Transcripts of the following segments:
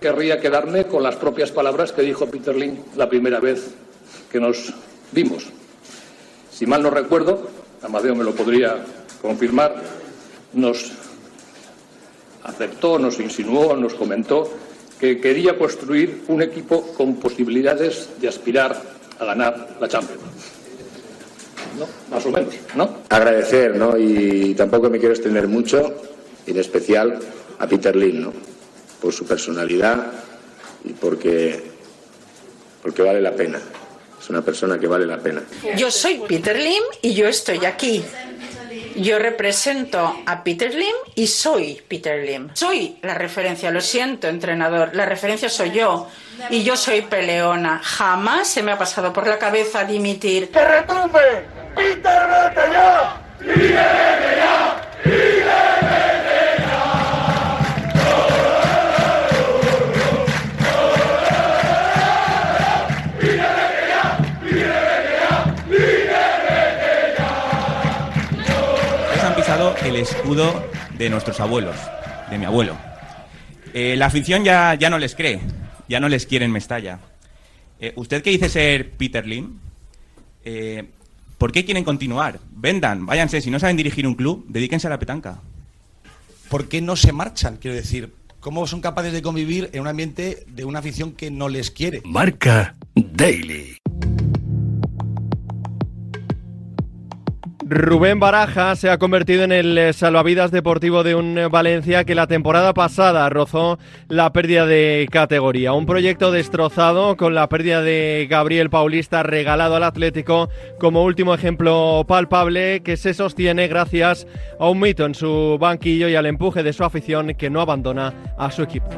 Querría quedarme con las propias palabras que dijo Peter Lynn la primera vez que nos vimos. Si mal no recuerdo, Amadeo me lo podría confirmar, nos aceptó, nos insinuó, nos comentó que quería construir un equipo con posibilidades de aspirar a ganar la Champions. ¿No? Más o menos, ¿no? Agradecer, ¿no? Y tampoco me quiero extender mucho, en especial a Peter Lynn, ¿no? Por su personalidad y porque, porque vale la pena. Es una persona que vale la pena. Yo soy Peter Lim y yo estoy aquí. Yo represento a Peter Lim y soy Peter Lim. Soy la referencia, lo siento, entrenador. La referencia soy yo. Y yo soy peleona. Jamás se me ha pasado por la cabeza dimitir. ¡Que retumbe! ¡Peter, vete ya! ¡Vete ya! Escudo de nuestros abuelos, de mi abuelo. Eh, la afición ya, ya no les cree, ya no les quiere en Mestalla. Eh, ¿Usted qué dice ser Peter Lim? Eh, ¿Por qué quieren continuar? Vendan, váyanse. Si no saben dirigir un club, dedíquense a la petanca. ¿Por qué no se marchan? Quiero decir, ¿cómo son capaces de convivir en un ambiente de una afición que no les quiere? Marca Daily. Rubén Baraja se ha convertido en el eh, salvavidas deportivo de un eh, Valencia que la temporada pasada rozó la pérdida de categoría. Un proyecto destrozado con la pérdida de Gabriel Paulista regalado al Atlético como último ejemplo palpable que se sostiene gracias a un mito en su banquillo y al empuje de su afición que no abandona a su equipo.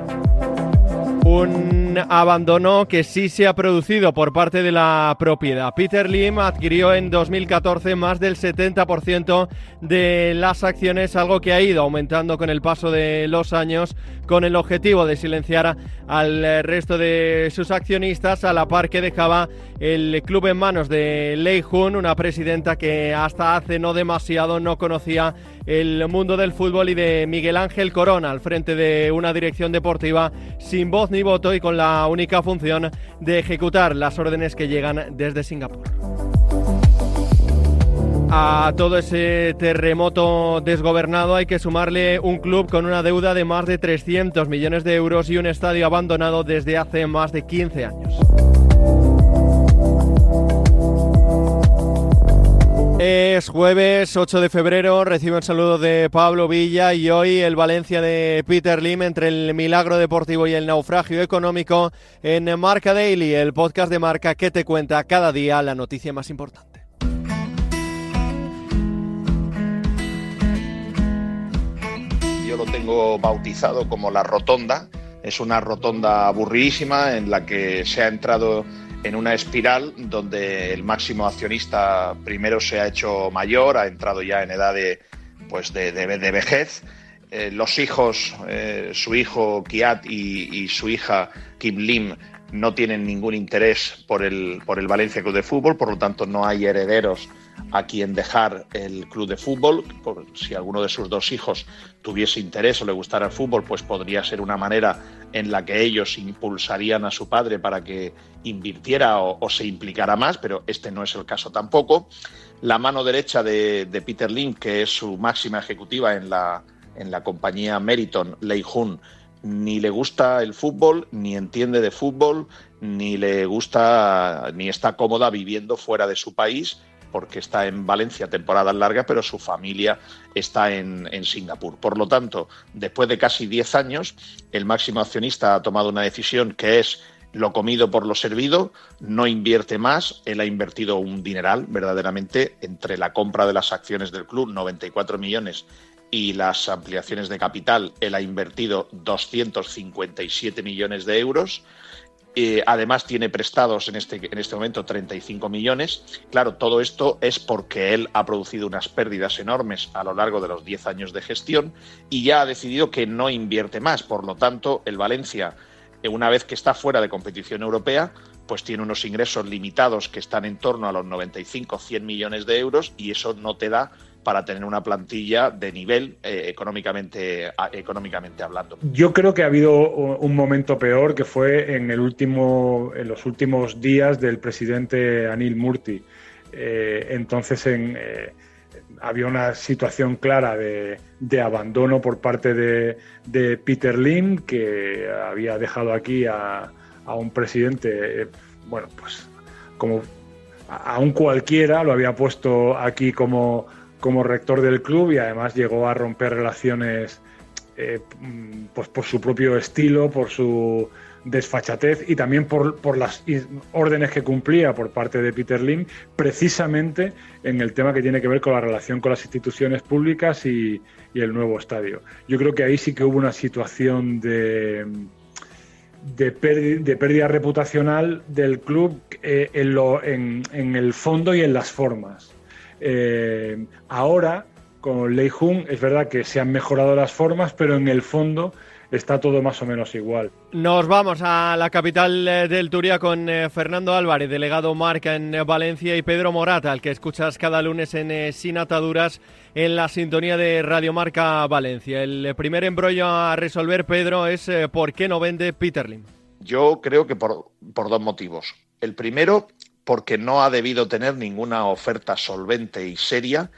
Un abandono que sí se ha producido por parte de la propiedad. Peter Lim adquirió en 2014 más del 70% de las acciones, algo que ha ido aumentando con el paso de los años con el objetivo de silenciar al resto de sus accionistas a la par que dejaba el club en manos de Lei Jun, una presidenta que hasta hace no demasiado no conocía el mundo del fútbol y de Miguel Ángel Corona al frente de una dirección deportiva sin voz ni voto y con la única función de ejecutar las órdenes que llegan desde Singapur. A todo ese terremoto desgobernado hay que sumarle un club con una deuda de más de 300 millones de euros y un estadio abandonado desde hace más de 15 años. Es jueves 8 de febrero, recibo el saludo de Pablo Villa y hoy el Valencia de Peter Lim entre el milagro deportivo y el naufragio económico en Marca Daily, el podcast de Marca que te cuenta cada día la noticia más importante. Yo lo tengo bautizado como la rotonda. Es una rotonda aburridísima en la que se ha entrado en una espiral donde el máximo accionista primero se ha hecho mayor, ha entrado ya en edad de, pues de, vejez. Eh, los hijos, eh, su hijo Kiat y, su hija Kim Lim, no tienen ningún interés por el, por el Valencia Club de Fútbol, por lo tanto no hay herederos a quien dejar el club de fútbol. Si alguno de sus dos hijos tuviese interés o le gustara el fútbol, pues podría ser una manera en la que ellos impulsarían a su padre para que invirtiera o, se implicara más, pero este no es el caso tampoco. La mano derecha de, Peter Lim, que es su máxima ejecutiva en la, en la compañía Meriton, Lei Jun, ni le gusta el fútbol, ni entiende de fútbol, ni le gusta, ni está cómoda viviendo fuera de su país porque está en Valencia temporada larga, pero su familia está en, Singapur. Por lo tanto, después de casi 10 años, el máximo accionista ha tomado una decisión que es lo comido por lo servido, no invierte más, él ha invertido un dineral verdaderamente entre la compra de las acciones del club, 94 millones, y las ampliaciones de capital, él ha invertido 257 millones de euros eh, además tiene prestados en este, en este momento 35 millones. Claro, todo esto es porque él ha producido unas pérdidas enormes a lo largo de los 10 años de gestión y ya ha decidido que no invierte más. Por lo tanto, el Valencia, eh, una vez que está fuera de competición europea, pues tiene unos ingresos limitados que están en torno a los 95-100 millones de euros y eso no te da para tener una plantilla de nivel eh, económicamente, económicamente hablando. Yo creo que ha habido un momento peor que fue en, el último, en los últimos días del presidente Anil Murti. Eh, entonces en, eh, había una situación clara de, abandono por parte de, Peter Lim, que había dejado aquí a, a un presidente, bueno, pues como a un cualquiera, lo había puesto aquí como, como rector del club y además llegó a romper relaciones eh, pues por su propio estilo, por su desfachatez y también por, por, las órdenes que cumplía por parte de Peter Lim, precisamente en el tema que tiene que ver con la relación con las instituciones públicas y el nuevo estadio. Yo creo que ahí sí que hubo una situación de de, pérdida, reputacional del club eh, en, lo, en, en, el fondo y en las formas. Eh, ahora, con Lei Jun, es verdad que se han mejorado las formas, pero en el fondo está todo más o menos igual. Nos vamos a la capital eh, del Turia con eh, Fernando Álvarez, delegado Marca en eh, Valencia, y Pedro Morata, al que escuchas cada lunes en Sin Ataduras en la sintonía de Radio Marca Valencia. El primer embrollo a resolver, Pedro, es por qué no vende Peterlin. Yo creo que por, por dos motivos. El primero, porque no ha debido tener ninguna oferta solvente y seria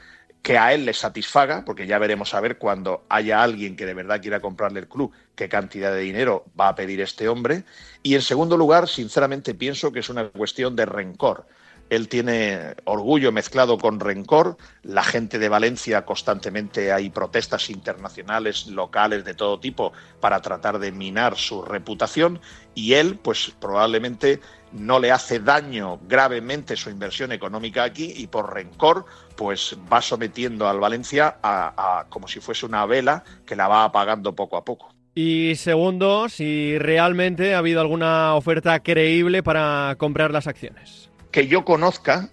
que a él le satisfaga, porque ya veremos a ver cuando haya alguien que de verdad quiera comprarle el club, qué cantidad de dinero va a pedir este hombre. Y en segundo lugar, sinceramente pienso que es una cuestión de rencor. Él tiene orgullo mezclado con rencor. La gente de Valencia constantemente hay protestas internacionales, locales de todo tipo para tratar de minar su reputación y él, pues probablemente no le hace daño gravemente su inversión económica aquí y por rencor pues va sometiendo al Valencia a, como si fuese una vela que la va apagando poco a poco. Y segundo, si realmente ha habido alguna oferta creíble para comprar las acciones. Que yo conozca,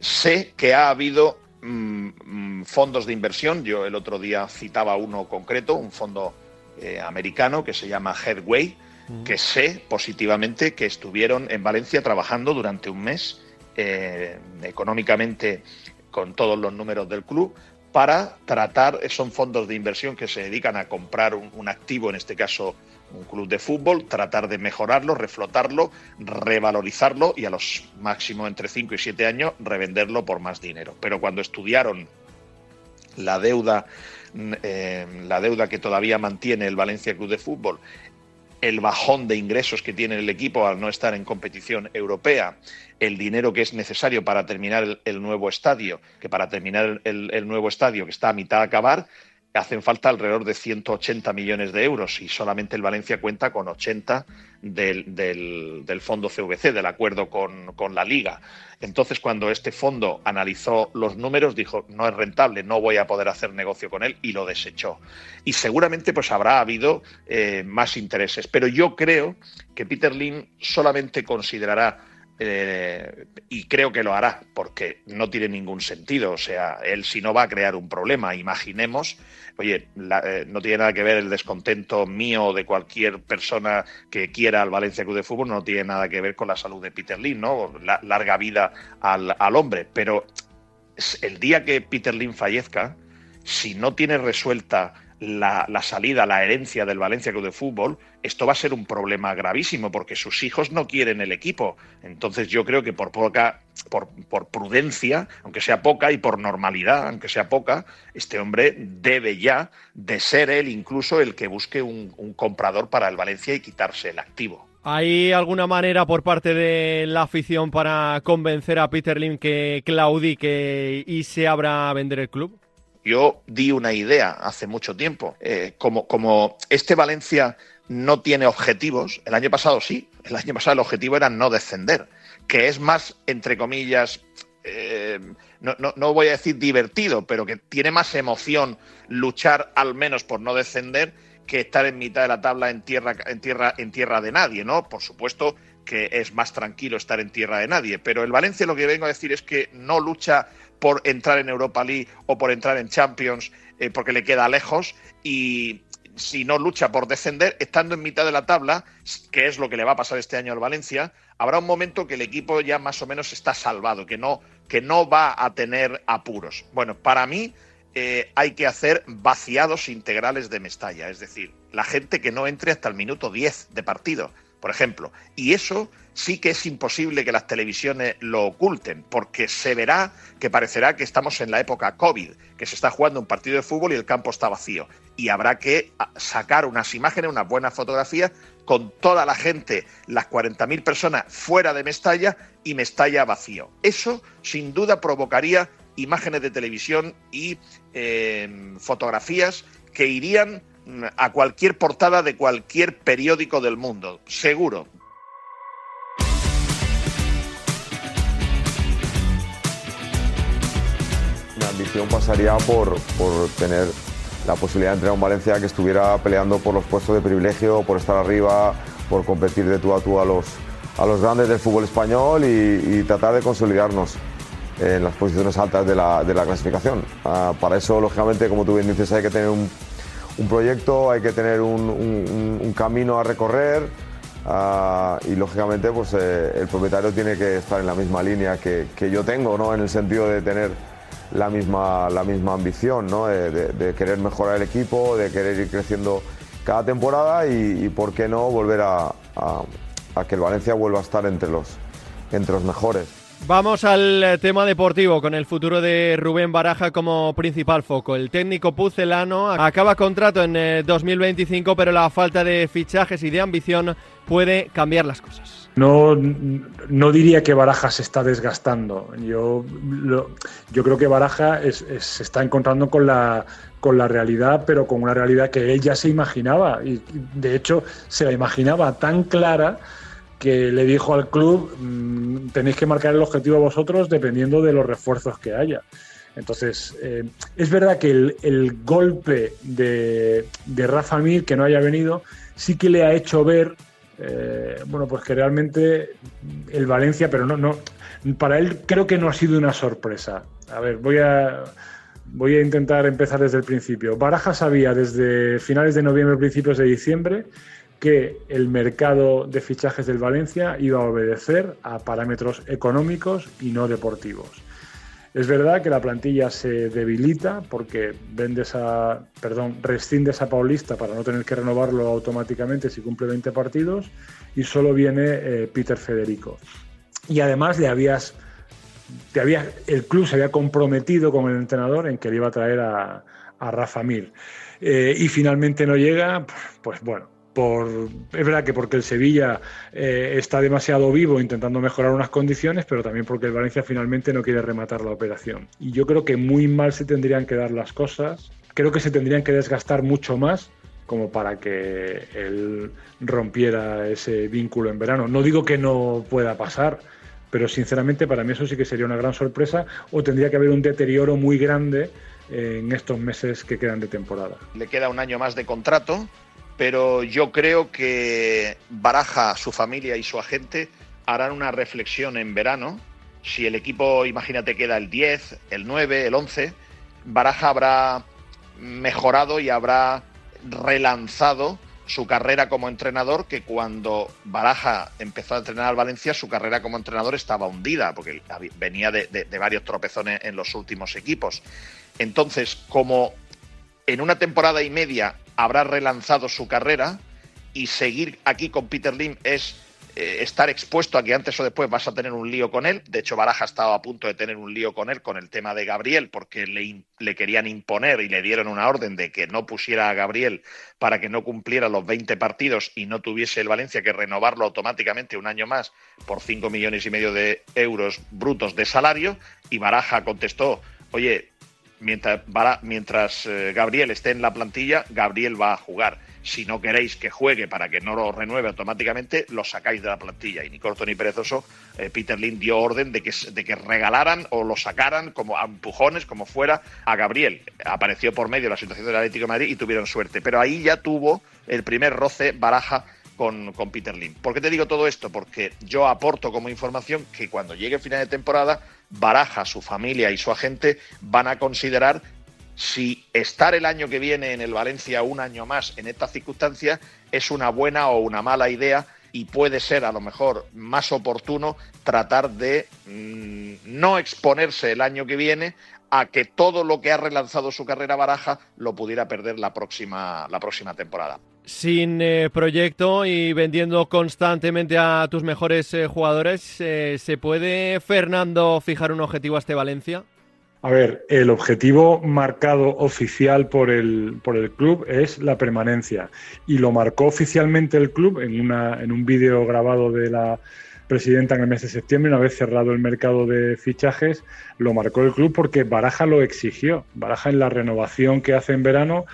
sé que ha habido mm, mm, fondos de inversión. Yo el otro día citaba uno concreto, un fondo eh, americano que se llama Headway, que sé positivamente que estuvieron en Valencia trabajando durante un mes eh, económicamente con todos los números del club para tratar, son fondos de inversión que se dedican a comprar un, activo, en este caso un club de fútbol, tratar de mejorarlo, reflotarlo, revalorizarlo y a los máximos entre 5 y 7 años revenderlo por más dinero. Pero cuando estudiaron la deuda, eh, la deuda que todavía mantiene el Valencia Club de Fútbol el bajón de ingresos que tiene el equipo al no estar en competición europea, el dinero que es necesario para terminar el, nuevo estadio, que para terminar el, nuevo estadio que está a mitad de acabar, hacen falta alrededor de 180 millones de euros y solamente el Valencia cuenta con 80 del, del, fondo CVC, del acuerdo con, con, la liga. Entonces, cuando este fondo analizó los números, dijo, no es rentable, no voy a poder hacer negocio con él y lo desechó. Y seguramente pues habrá habido eh, más intereses. Pero yo creo que Peter Lin solamente considerará eh, y creo que lo hará, porque no tiene ningún sentido. O sea, él si no va a crear un problema, imaginemos, oye, eh, no tiene nada que ver el descontento mío o de cualquier persona que quiera al Valencia Club de Fútbol, no tiene nada que ver con la salud de Peter Lin, ¿no? La, larga vida al, al hombre. Pero el día que Peter Lin fallezca, si no tiene resuelta la, salida, la herencia del Valencia Club de Fútbol, esto va a ser un problema gravísimo porque sus hijos no quieren el equipo. Entonces yo creo que por poca, por, prudencia, aunque sea poca, y por normalidad, aunque sea poca, este hombre debe ya de ser él incluso el que busque un, comprador para el Valencia y quitarse el activo. ¿Hay alguna manera por parte de la afición para convencer a Peter Lim que claudique y se abra a vender el club? Yo di una idea hace mucho tiempo. Eh, como, este Valencia no tiene objetivos, el año pasado sí, el año pasado el objetivo era no descender, que es más, entre comillas, eh, no, no, voy a decir divertido, pero que tiene más emoción luchar al menos por no descender que estar en mitad de la tabla en tierra, en tierra, en tierra de nadie, ¿no? Por supuesto que es más tranquilo estar en tierra de nadie, pero el Valencia lo que vengo a decir es que no lucha por entrar en Europa League o por entrar en Champions eh, porque le queda lejos y si no lucha por descender, estando en mitad de la tabla, que es lo que le va a pasar este año al Valencia, habrá un momento que el equipo ya más o menos está salvado, que no, que no va a tener apuros. Bueno, para mí eh, hay que hacer vaciados integrales de Mestalla, es decir, la gente que no entre hasta el minuto 10 de partido, por ejemplo. Y eso sí que es imposible que las televisiones lo oculten, porque se verá que parecerá que estamos en la época COVID, que se está jugando un partido de fútbol y el campo está vacío. Y habrá que ah, sacar unas imágenes, unas buenas fotografías con toda la gente, las 40.000 personas fuera de Mestalla y Mestalla vacío. Eso sin duda provocaría imágenes de televisión y eh, fotografías que irían mm, a cualquier portada de cualquier periódico del mundo, seguro. Ambición pasaría por, por tener la posibilidad de entrenar un Valencia que estuviera peleando por los puestos de privilegio, por estar arriba, por competir de tú a tú a los, a los grandes del fútbol español y, tratar de consolidarnos en las posiciones altas de la, de la clasificación. Ah, para eso, lógicamente, como tú bien dices, hay que tener un, un proyecto, hay que tener un, un- un camino a recorrer ah, y, lógicamente, pues eh, el propietario tiene que estar en la misma línea que, que yo tengo, ¿no? en el sentido de tener la misma, la misma ambición, ¿no? de, querer mejorar el equipo, de querer ir creciendo cada temporada y, por qué no volver a, a- a que el Valencia vuelva a estar entre los, entre los mejores. Vamos al eh, tema deportivo con el futuro de Rubén Baraja como principal foco. El técnico pucelano acaba contrato en eh, 2025, pero la falta de fichajes y de ambición puede cambiar las cosas. No, no diría que Baraja se está desgastando. Yo, yo creo que Baraja se está encontrando con la, con la realidad, pero con una realidad que él ya se imaginaba. Y de hecho se la imaginaba tan clara que le dijo al club, "Mm, tenéis que marcar el objetivo vosotros dependiendo de los refuerzos que haya. Entonces, eh, es verdad que el, el golpe de, de Rafa Mir, que no haya venido, sí que le ha hecho ver, eh, bueno, pues que realmente el Valencia, pero no, no, para él creo que no ha sido una sorpresa. A ver, voy a, voy a intentar empezar desde el principio. Baraja sabía desde finales de noviembre, principios de diciembre, que el mercado de fichajes del Valencia iba a obedecer a parámetros económicos y no deportivos. Es verdad que la plantilla se debilita porque vendes a, perdón, rescindes a Paulista para no tener que renovarlo automáticamente si cumple 20 partidos y solo viene eh, Peter Federico. Y además le habías, te había, el club se había comprometido con el entrenador en que le iba a traer a, a Rafa Mir. Eh, y finalmente no llega, pues bueno, por, es verdad que porque el Sevilla eh, está demasiado vivo intentando mejorar unas condiciones, pero también porque el Valencia finalmente no quiere rematar la operación. Y yo creo que muy mal se tendrían que dar las cosas. Creo que se tendrían que desgastar mucho más como para que él rompiera ese vínculo en verano. No digo que no pueda pasar, pero sinceramente para mí eso sí que sería una gran sorpresa o tendría que haber un deterioro muy grande en estos meses que quedan de temporada. Le queda un año más de contrato, pero yo creo que Baraja, su familia y su agente harán una reflexión en verano. Si el equipo, imagínate, queda el 10, el 9, el 11, Baraja habrá mejorado y habrá relanzado su carrera como entrenador, que cuando Baraja empezó a entrenar al Valencia, su carrera como entrenador estaba hundida, porque venía de, de, de varios tropezones en los últimos equipos. Entonces, como en una temporada y media habrá relanzado su carrera y seguir aquí con Peter Lim es eh, estar expuesto a que antes o después vas a tener un lío con él. De hecho, Baraja estaba a punto de tener un lío con él con el tema de Gabriel, porque le, le, querían imponer y le dieron una orden de que no pusiera a Gabriel para que no cumpliera los 20 partidos y no tuviese el Valencia que renovarlo automáticamente un año más por 5 millones y medio de euros brutos de salario. Y Baraja contestó, oye, mientras, mientras eh, Gabriel esté en la plantilla, Gabriel va a jugar. Si no queréis que juegue para que no lo renueve automáticamente, lo sacáis de la plantilla. Y ni corto ni perezoso, eh, Peter Lin dio orden de que, de que regalaran o lo sacaran como a empujones, como fuera, a Gabriel. Apareció por medio la situación del Atlético de Madrid y tuvieron suerte. Pero ahí ya tuvo el primer roce Baraja con, con, Peter Lim. ¿Por qué te digo todo esto? Porque yo aporto como información que cuando llegue el final de temporada, Baraja, su familia y su agente van a considerar si estar el año que viene en el Valencia un año más en estas circunstancias es una buena o una mala idea y puede ser a lo mejor más oportuno tratar de mmm, no exponerse el año que viene a que todo lo que ha relanzado su carrera Baraja lo pudiera perder la próxima, la próxima temporada. Sin eh, proyecto y vendiendo constantemente a tus mejores eh, jugadores, eh, ¿se puede, Fernando, fijar un objetivo a este Valencia? A ver, el objetivo marcado oficial por el, por el club es la permanencia. Y lo marcó oficialmente el club en, una, en un vídeo grabado de la presidenta en el mes de septiembre, una vez cerrado el mercado de fichajes, lo marcó el club porque Baraja lo exigió. Baraja en la renovación que hace en verano,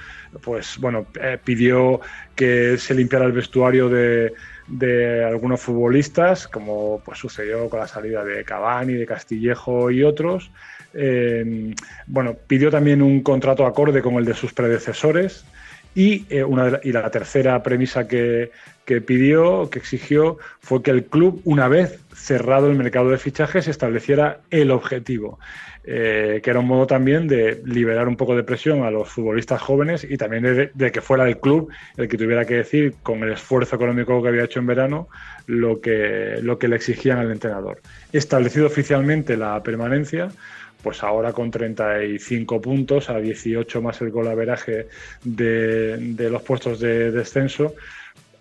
pues bueno, eh, pidió que se limpiara el vestuario de, de algunos futbolistas, como pues sucedió con la salida de Cavani, de Castillejo y otros. Eh, bueno, pidió también un contrato acorde con el de sus predecesores. Y, eh, una y la tercera premisa que, que pidió, que exigió, fue que el club, una vez cerrado el mercado de fichajes, estableciera el objetivo, eh, que era un modo también de liberar un poco de presión a los futbolistas jóvenes y también de, que fuera el club el que tuviera que decir, con el esfuerzo económico que había hecho en verano, lo que, lo que le exigían al entrenador. Establecido oficialmente la permanencia, pues ahora con 35 puntos, a 18 más el golaveraje de, de los puestos de descenso,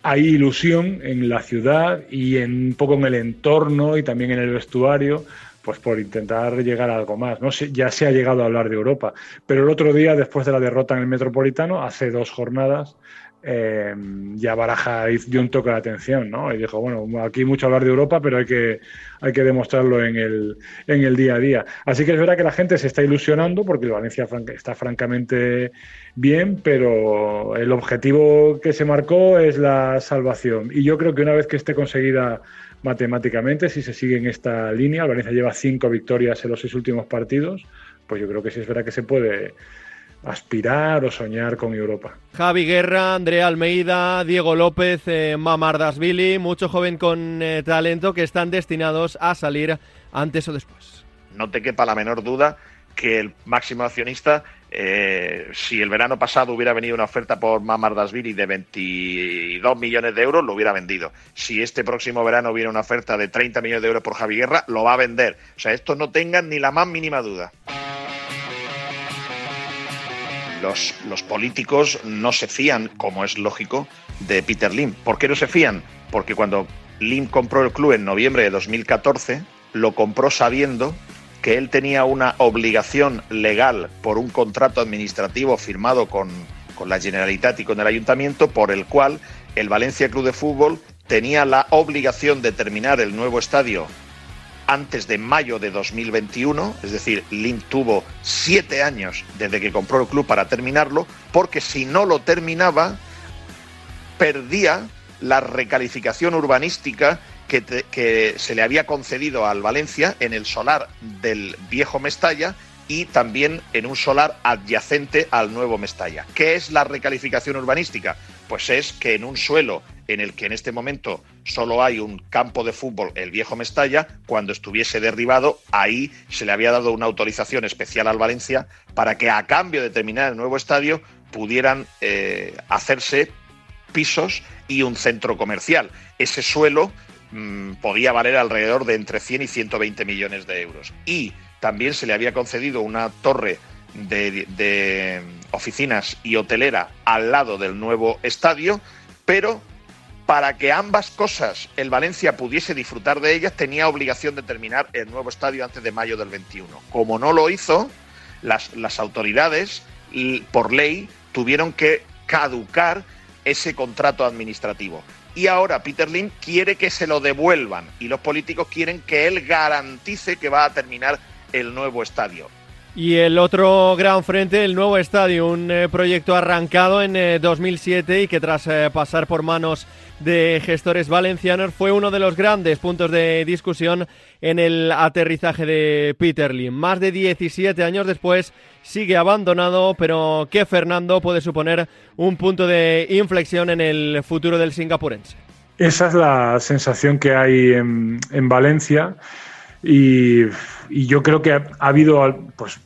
hay ilusión en la ciudad y en un poco en el entorno y también en el vestuario, pues por intentar llegar a algo más. ¿no? Ya se ha llegado a hablar de Europa, pero el otro día, después de la derrota en el Metropolitano, hace dos jornadas, eh, ya Baraja dio un toque de atención, ¿no? Y dijo, bueno, aquí mucho hablar de Europa, pero hay que, hay que demostrarlo en el, en el día a día. Así que es verdad que la gente se está ilusionando porque el Valencia está francamente bien, pero el objetivo que se marcó es la salvación. Y yo creo que una vez que esté conseguida matemáticamente, si se sigue en esta línea, el Valencia lleva cinco victorias en los seis últimos partidos, pues yo creo que sí es verdad que se puede aspirar o soñar con Europa. Javi Guerra, Andrea Almeida, Diego López, eh, Mamardasvili, mucho joven con eh, talento que están destinados a salir antes o después. No te quepa la menor duda que el máximo accionista, eh, si el verano pasado hubiera venido una oferta por Mamardasvili de 22 millones de euros, lo hubiera vendido. Si este próximo verano hubiera una oferta de 30 millones de euros por Javi Guerra, lo va a vender. O sea, esto no tengan ni la más mínima duda los, políticos no se fían, como es lógico, de Peter Lim. ¿Por qué no se fían? Porque cuando Lim compró el club en noviembre de 2014, lo compró sabiendo que él tenía una obligación legal por un contrato administrativo firmado con, con la Generalitat y con el Ayuntamiento, por el cual el Valencia Club de Fútbol tenía la obligación de terminar el nuevo estadio antes de mayo de 2021, es decir, Lim tuvo siete años desde que compró el club para terminarlo, porque si no lo terminaba, perdía la recalificación urbanística que, se le había concedido al Valencia en el solar del viejo Mestalla y también en un solar adyacente al nuevo Mestalla. ¿Qué es la recalificación urbanística? Pues es que en un suelo en el que en este momento solo hay un campo de fútbol, el viejo Mestalla, cuando estuviese derribado, ahí se le había dado una autorización especial al Valencia para que a cambio de terminar el nuevo estadio pudieran eh, hacerse pisos y un centro comercial. Ese suelo mm, podía valer alrededor de entre 100 y 120 millones de euros. Y también se le había concedido una torre de, oficinas y hotelera al lado del nuevo estadio, pero para que ambas cosas el Valencia pudiese disfrutar de ellas, tenía obligación de terminar el nuevo estadio antes de mayo del 21. Como no lo hizo, las, las autoridades, por ley, tuvieron que caducar ese contrato administrativo. Y ahora Peter Lim quiere que se lo devuelvan y los políticos quieren que él garantice que va a terminar el nuevo estadio. Y el otro gran frente, el nuevo estadio, un eh, proyecto arrancado en 2007 eh, y que tras eh, pasar por manos de gestores valencianos fue uno de los grandes puntos de discusión en el aterrizaje de Peter Lim. Más de 17 años después sigue abandonado, pero que Fernando puede suponer un punto de inflexión en el futuro del singapurense. Esa es la sensación que hay en Valencia. Y, yo creo que ha, habido, pues,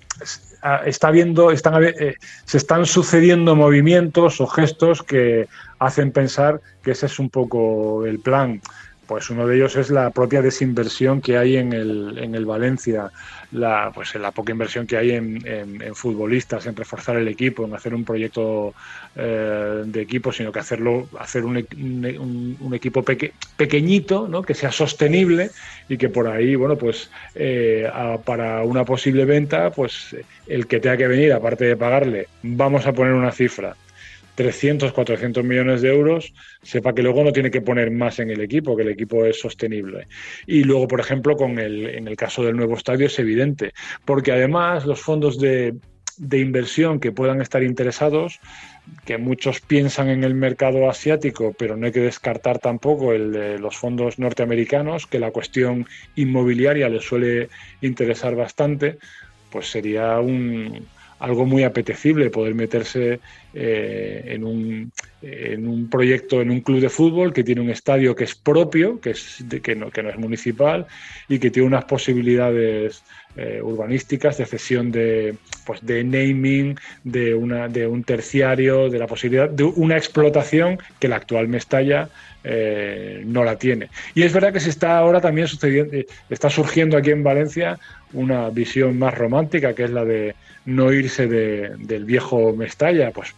está viendo, están, eh, se están sucediendo movimientos o gestos que hacen pensar que ese es un poco el plan. Pues uno de ellos es la propia desinversión que hay en el, en el Valencia, la, pues la poca inversión que hay en, futbolistas, en reforzar el equipo, en hacer un proyecto eh, de equipo, sino que hacerlo, hacer un, equipo peque, pequeñito, ¿no? que sea sostenible y que por ahí, bueno, pues eh, a, para una posible venta, pues el que tenga que venir, aparte de pagarle, vamos a poner una cifra 300, 400 millones de euros, sepa que luego no tiene que poner más en el equipo, que el equipo es sostenible. Y luego, por ejemplo, con el, en el caso del nuevo estadio es evidente, porque además los fondos de, de inversión que puedan estar interesados, que muchos piensan en el mercado asiático, pero no hay que descartar tampoco el de los fondos norteamericanos, que la cuestión inmobiliaria les suele interesar bastante, pues sería un, algo muy apetecible poder meterse eh, en, un, en, un, proyecto, en un club de fútbol que tiene un estadio que es propio, que, es que, no, que no es municipal y que tiene unas posibilidades eh, urbanísticas de cesión de, pues de naming, de, una, de un terciario, de la posibilidad de una explotación que la actual Mestalla eh, no la tiene. Y es verdad que se está ahora también sucediendo, está surgiendo aquí en Valencia una visión más romántica, que es la de no irse de, del viejo Mestalla, pues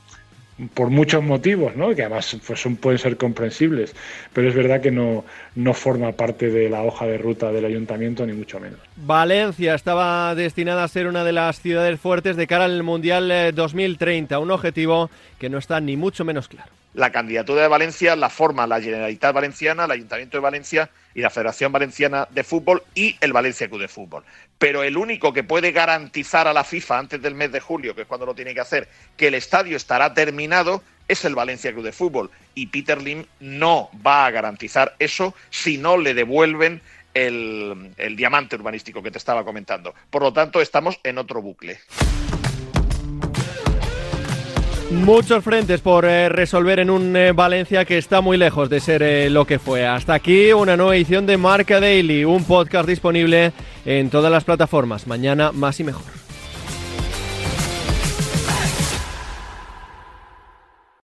por muchos motivos, ¿no? que además pues, son, pueden ser comprensibles, pero es verdad que no, no forma parte de la hoja de ruta del ayuntamiento, ni mucho menos. Valencia estaba destinada a ser una de las ciudades fuertes de cara al Mundial 2030, eh, un objetivo que no está ni mucho menos claro la candidatura de Valencia la forma la Generalitat Valenciana, el Ayuntamiento de Valencia y la Federación Valenciana de Fútbol y el Valencia Club de Fútbol. Pero el único que puede garantizar a la FIFA antes del mes de julio, que es cuando lo tiene que hacer, que el estadio estará terminado, es el Valencia Club de Fútbol. Y Peter Lim no va a garantizar eso si no le devuelven el, el diamante urbanístico que te estaba comentando. Por lo tanto, estamos en otro bucle. Muchos frentes por eh, resolver en un eh, Valencia que está muy lejos de ser eh, lo que fue. Hasta aquí una nueva edición de Marca Daily, un podcast disponible en todas las plataformas. Mañana más y mejor.